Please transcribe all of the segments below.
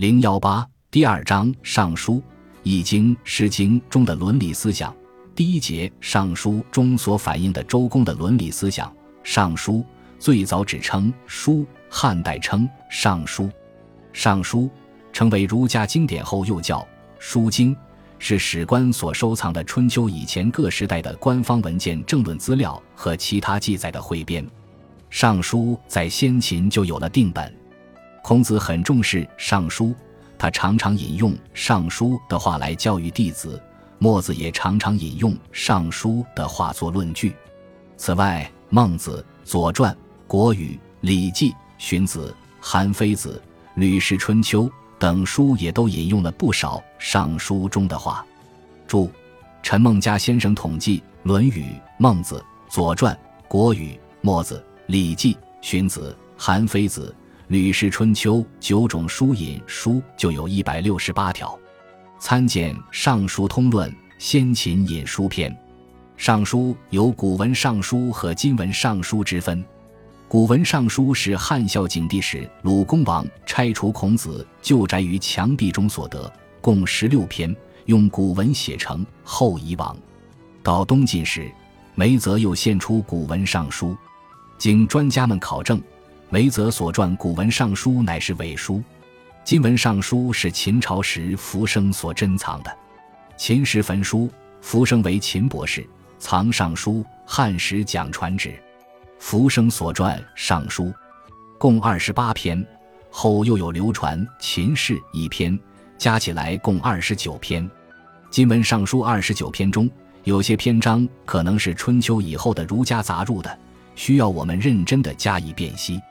零幺八第二章《尚书》《易经》《诗经》中的伦理思想。第一节《尚书》中所反映的周公的伦理思想。《尚书》最早只称“书”，汉代称《尚书》。《尚书》成为儒家经典后，又叫《书经》，是史官所收藏的春秋以前各时代的官方文件、政论资料和其他记载的汇编。《尚书》在先秦就有了定本。孔子很重视《尚书》，他常常引用《尚书》的话来教育弟子。墨子也常常引用《尚书》的话作论据。此外，《孟子》《左传》《国语》《礼记》《荀子》《韩非子》《吕氏春秋》等书也都引用了不少《尚书》中的话。注：陈梦家先生统计《论语》《孟子》《左传》《国语》《墨子》《礼记》《荀子》《韩非子》。《吕氏春秋》九种书引书就有一百六十八条，参见《尚书通论·先秦引书篇》。尚书有古文尚书和今文尚书之分。古文尚书是汉孝景帝时鲁公王拆除孔子旧宅于墙壁中所得，共十六篇，用古文写成，后遗忘。到东晋时，梅泽又献出古文尚书，经专家们考证。梅泽所撰古文尚书乃是伪书，今文尚书是秦朝时浮生所珍藏的。秦时焚书，浮生为秦博士藏尚书，汉时讲传旨。浮生所传尚书共二十八篇，后又有流传秦氏一篇，加起来共二十九篇。今文尚书二十九篇中，有些篇章可能是春秋以后的儒家杂入的，需要我们认真的加以辨析。《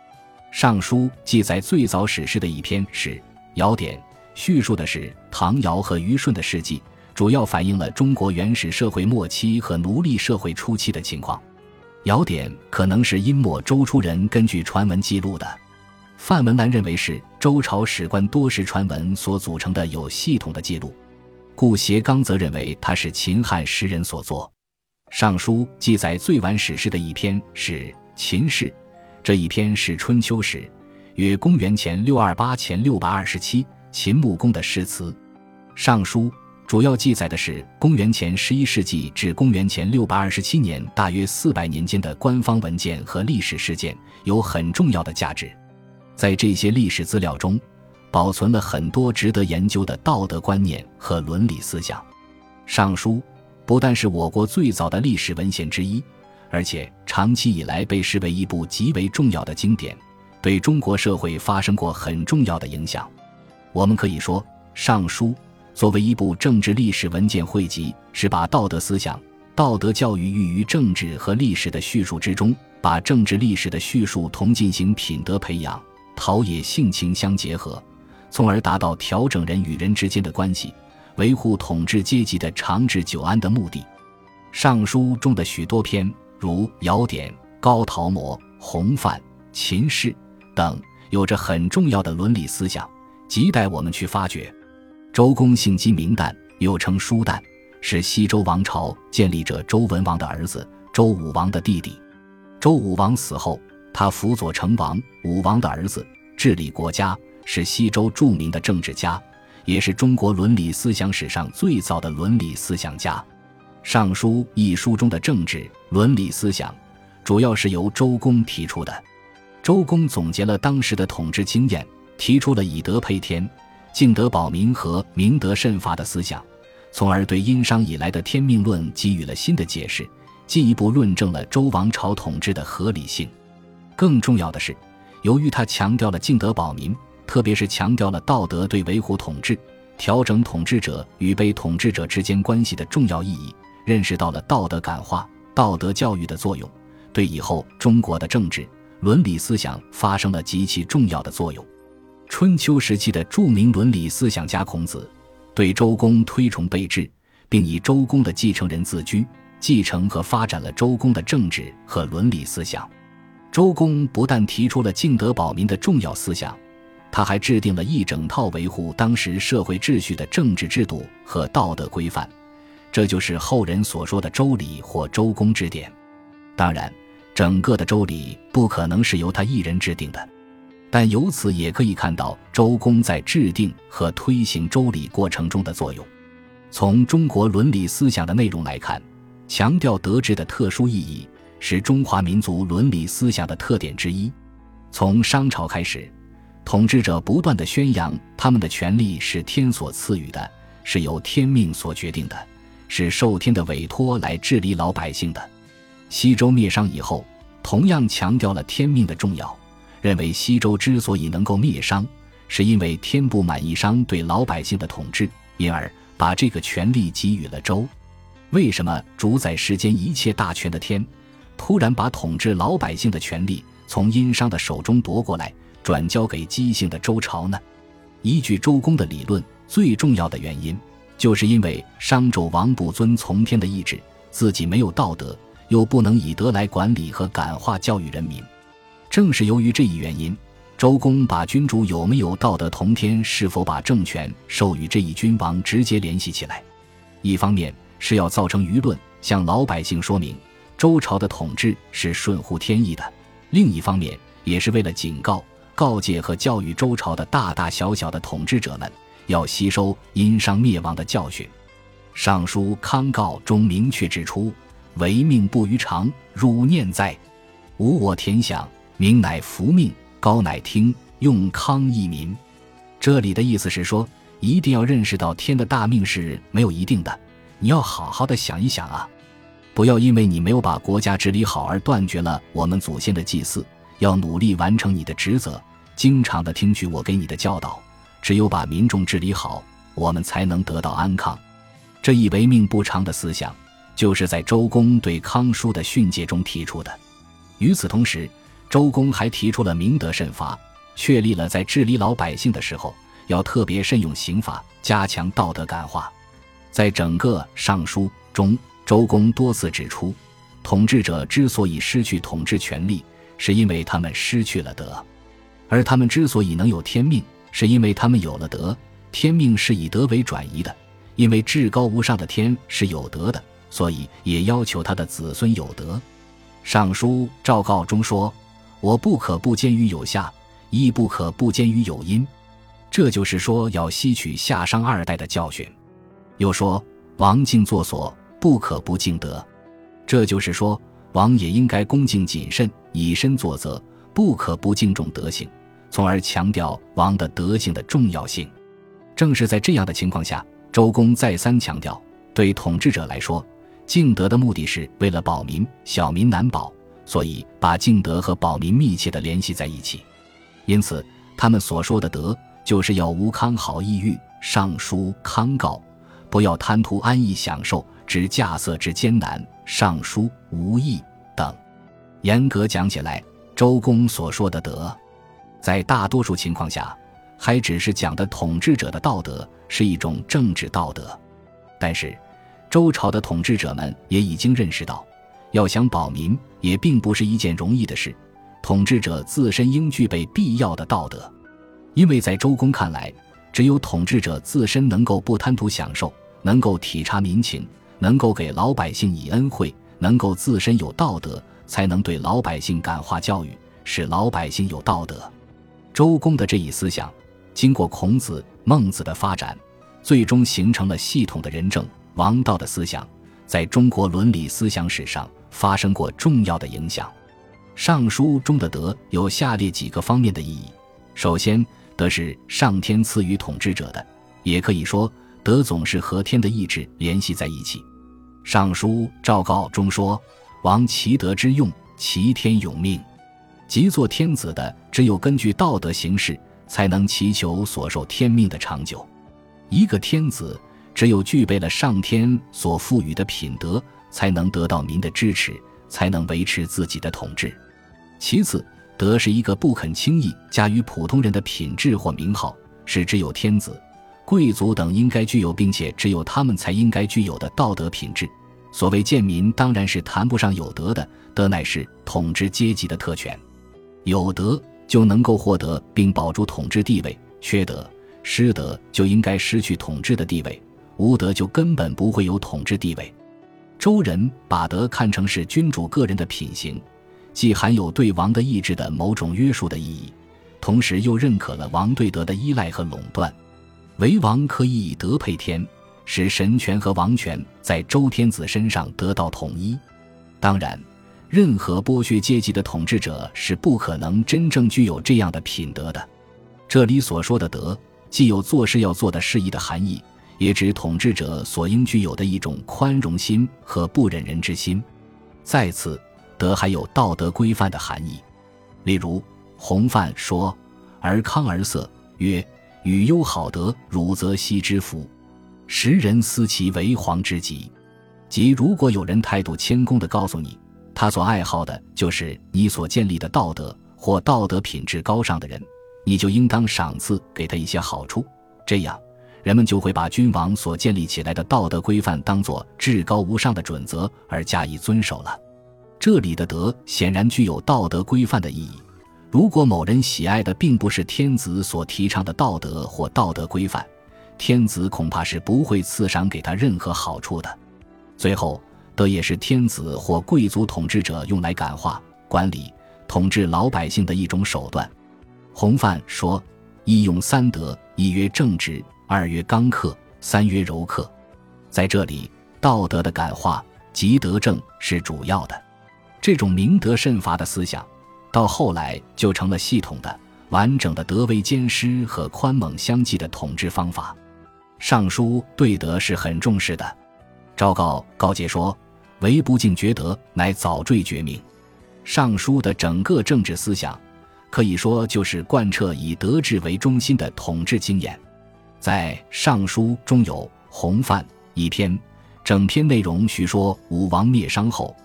尚书》记载最早史诗的一篇是《尧典》，叙述的是唐尧和虞舜的事迹，主要反映了中国原始社会末期和奴隶社会初期的情况。《尧典》可能是殷末周初人根据传闻记录的，范文澜认为是周朝史官多时传闻所组成的有系统的记录，顾颉刚则认为它是秦汉时人所作。《尚书》记载最晚史诗的一篇是《秦氏》。这一篇是春秋时，约公元前六二八前六百二十七，秦穆公的诗词。尚书主要记载的是公元前十一世纪至公元前六百二十七年，大约四百年间的官方文件和历史事件，有很重要的价值。在这些历史资料中，保存了很多值得研究的道德观念和伦理思想。尚书不但是我国最早的历史文献之一。而且长期以来被视为一部极为重要的经典，对中国社会发生过很重要的影响。我们可以说，《尚书》作为一部政治历史文件汇集，是把道德思想、道德教育寓于政治和历史的叙述之中，把政治历史的叙述同进行品德培养、陶冶性情相结合，从而达到调整人与人之间的关系，维护统治阶级的长治久安的目的。《尚书》中的许多篇。如《尧典》《高陶模》《洪范》《秦氏》等，有着很重要的伦理思想，亟待我们去发掘。周公姓姬名旦，又称叔旦，是西周王朝建立者周文王的儿子，周武王的弟弟。周武王死后，他辅佐成王，武王的儿子治理国家，是西周著名的政治家，也是中国伦理思想史上最早的伦理思想家。《尚书》一书中的政治伦理思想，主要是由周公提出的。周公总结了当时的统治经验，提出了以德配天、敬德保民和明德慎罚的思想，从而对殷商以来的天命论给予了新的解释，进一步论证了周王朝统治的合理性。更重要的是，由于他强调了敬德保民，特别是强调了道德对维护统治、调整统治者与被统治者之间关系的重要意义。认识到了道德感化、道德教育的作用，对以后中国的政治伦理思想发生了极其重要的作用。春秋时期的著名伦理思想家孔子，对周公推崇备至，并以周公的继承人自居，继承和发展了周公的政治和伦理思想。周公不但提出了敬德保民的重要思想，他还制定了一整套维护当时社会秩序的政治制度和道德规范。这就是后人所说的《周礼》或《周公之典》。当然，整个的《周礼》不可能是由他一人制定的。但由此也可以看到周公在制定和推行周礼过程中的作用。从中国伦理思想的内容来看，强调德治的特殊意义是中华民族伦理思想的特点之一。从商朝开始，统治者不断的宣扬他们的权利是天所赐予的，是由天命所决定的，是受天的委托来治理老百姓的。西周灭商以后，同样强调了天命的重要。认为西周之所以能够灭商，是因为天不满意商对老百姓的统治，因而把这个权力给予了周。为什么主宰世间一切大权的天，突然把统治老百姓的权利从殷商的手中夺过来，转交给姬姓的周朝呢？依据周公的理论，最重要的原因，就是因为商纣王不遵从天的意志，自己没有道德，又不能以德来管理和感化教育人民。正是由于这一原因，周公把君主有没有道德同天，是否把政权授予这一君王直接联系起来。一方面是要造成舆论，向老百姓说明周朝的统治是顺乎天意的；另一方面也是为了警告、告诫和教育周朝的大大小小的统治者们，要吸收殷商灭亡的教训。《尚书康诰》中明确指出：“唯命不于常，汝念哉？吾我田享。”民乃福命，高乃听用康益民。这里的意思是说，一定要认识到天的大命是没有一定的，你要好好的想一想啊！不要因为你没有把国家治理好而断绝了我们祖先的祭祀，要努力完成你的职责，经常的听取我给你的教导。只有把民众治理好，我们才能得到安康。这一唯命不长的思想，就是在周公对康叔的训诫中提出的。与此同时，周公还提出了明德慎罚，确立了在治理老百姓的时候要特别慎用刑法，加强道德感化。在整个《尚书》中，周公多次指出，统治者之所以失去统治权力，是因为他们失去了德；而他们之所以能有天命，是因为他们有了德。天命是以德为转移的，因为至高无上的天是有德的，所以也要求他的子孙有德。《尚书·赵告》中说。我不可不兼于有夏，亦不可不兼于有阴。这就是说，要吸取夏商二代的教训。又说，王敬作所，不可不敬德。这就是说，王也应该恭敬谨慎，以身作则，不可不敬重德行，从而强调王的德性的重要性。正是在这样的情况下，周公再三强调，对统治者来说，敬德的目的是为了保民，小民难保。所以，把敬德和保民密切地联系在一起，因此他们所说的德，就是要无康好意欲，尚书康告，不要贪图安逸享受，知稼穑之艰难，尚书无益等。严格讲起来，周公所说的德，在大多数情况下，还只是讲的统治者的道德是一种政治道德。但是，周朝的统治者们也已经认识到。要想保民，也并不是一件容易的事。统治者自身应具备必要的道德，因为在周公看来，只有统治者自身能够不贪图享受，能够体察民情，能够给老百姓以恩惠，能够自身有道德，才能对老百姓感化教育，使老百姓有道德。周公的这一思想，经过孔子、孟子的发展，最终形成了系统的仁政王道的思想，在中国伦理思想史上。发生过重要的影响，《尚书》中的德有下列几个方面的意义：首先，德是上天赐予统治者的，也可以说，德总是和天的意志联系在一起。《尚书·赵告》中说：“王其德之用，其天永命。”即做天子的，只有根据道德行事，才能祈求所受天命的长久。一个天子，只有具备了上天所赋予的品德。才能得到民的支持，才能维持自己的统治。其次，德是一个不肯轻易加于普通人的品质或名号，是只有天子、贵族等应该具有，并且只有他们才应该具有的道德品质。所谓贱民，当然是谈不上有德的。德乃是统治阶级的特权，有德就能够获得并保住统治地位，缺德、失德就应该失去统治的地位，无德就根本不会有统治地位。周人把德看成是君主个人的品行，既含有对王的意志的某种约束的意义，同时又认可了王对德的依赖和垄断。为王可以以德配天，使神权和王权在周天子身上得到统一。当然，任何剥削阶级的统治者是不可能真正具有这样的品德的。这里所说的德，既有做事要做的事宜的含义，也指统治者所应具有的一种宽容心和不忍人之心。再次，德还有道德规范的含义。例如，洪范说：“而康而色，曰。”与忧好德，汝则惜之福。时人思其为皇之极。即如果有人态度谦恭地告诉你，他所爱好的就是你所建立的道德或道德品质高尚的人，你就应当赏赐给他一些好处。这样，人们就会把君王所建立起来的道德规范当作至高无上的准则而加以遵守了。这里的德显然具有道德规范的意义。如果某人喜爱的并不是天子所提倡的道德或道德规范，天子恐怕是不会赐赏给他任何好处的。最后，德也是天子或贵族统治者用来感化、管理、统治老百姓的一种手段。洪范说：“一用三德，一曰正直，二曰刚克，三曰柔克。”在这里，道德的感化及德政是主要的。这种明德慎罚的思想。到后来就成了系统的、完整的德威兼施和宽猛相济的统治方法。尚书对德是很重视的。昭告告诫说：“唯不敬厥德，乃早坠绝命。”尚书的整个政治思想，可以说就是贯彻以德治为中心的统治经验。在尚书中有《洪范》一篇，整篇内容叙说武王灭商后。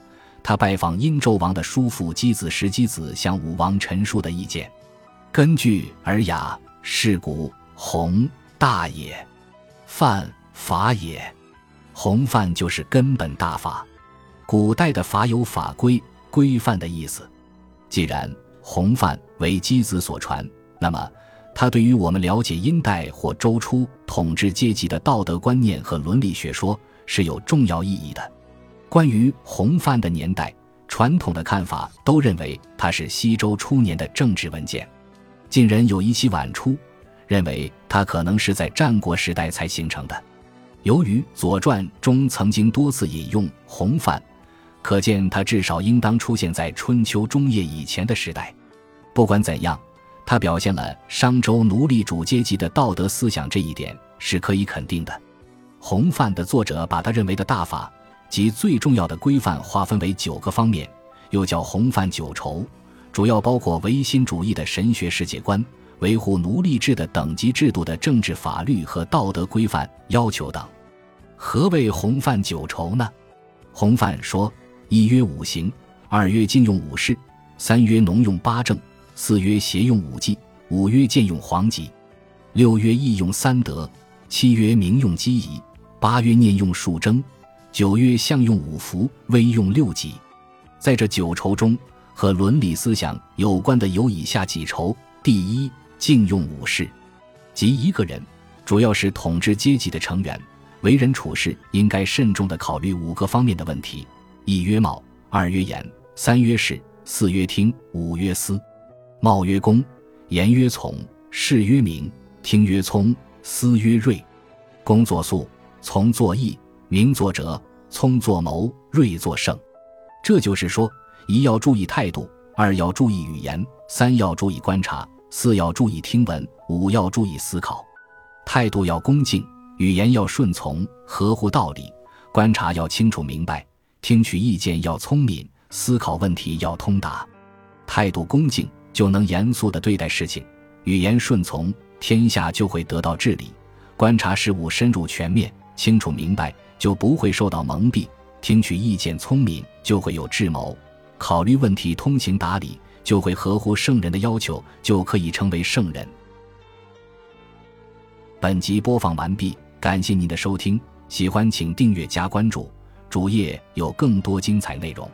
他拜访殷纣王的叔父箕子时，箕子向武王陈述的意见，根据《尔雅》是古洪大也，范法也，洪范就是根本大法。古代的法有法规规范的意思。既然洪范为箕子所传，那么他对于我们了解殷代或周初统治阶级的道德观念和伦理学说是有重要意义的。关于洪范的年代，传统的看法都认为它是西周初年的政治文件，近人有一期晚出，认为它可能是在战国时代才形成的。由于《左传》中曾经多次引用洪范，可见它至少应当出现在春秋中叶以前的时代。不管怎样，他表现了商周奴隶主阶级的道德思想，这一点是可以肯定的。洪范的作者把他认为的大法。即最重要的规范划分为九个方面，又叫洪范九畴，主要包括唯心主义的神学世界观、维护奴隶制的等级制度的政治法律和道德规范要求等。何谓洪范九畴呢？洪范说：一曰五行，二曰禁用五事，三曰农用八政，四曰邪用五忌，五曰贱用黄籍，六曰义用三德，七曰明用机仪，八曰念用数征。九曰相用五福，微用六吉。在这九畴中，和伦理思想有关的有以下几畴：第一，敬用五事，即一个人，主要是统治阶级的成员，为人处事应该慎重地考虑五个方面的问题：一曰貌，二曰言，三曰事，四曰听，五曰思。貌曰恭，言曰从，事曰明，听曰聪，思曰睿。恭作肃，从作义。明作哲，聪作谋，睿作胜。这就是说，一要注意态度，二要注意语言，三要注意观察，四要注意听闻，五要注意思考。态度要恭敬，语言要顺从，合乎道理；观察要清楚明白，听取意见要聪明，思考问题要通达。态度恭敬，就能严肃地对待事情；语言顺从，天下就会得到治理；观察事物深入全面，清楚明白。就不会受到蒙蔽，听取意见聪明就会有智谋，考虑问题通情达理就会合乎圣人的要求，就可以成为圣人。本集播放完毕，感谢您的收听，喜欢请订阅加关注，主页有更多精彩内容。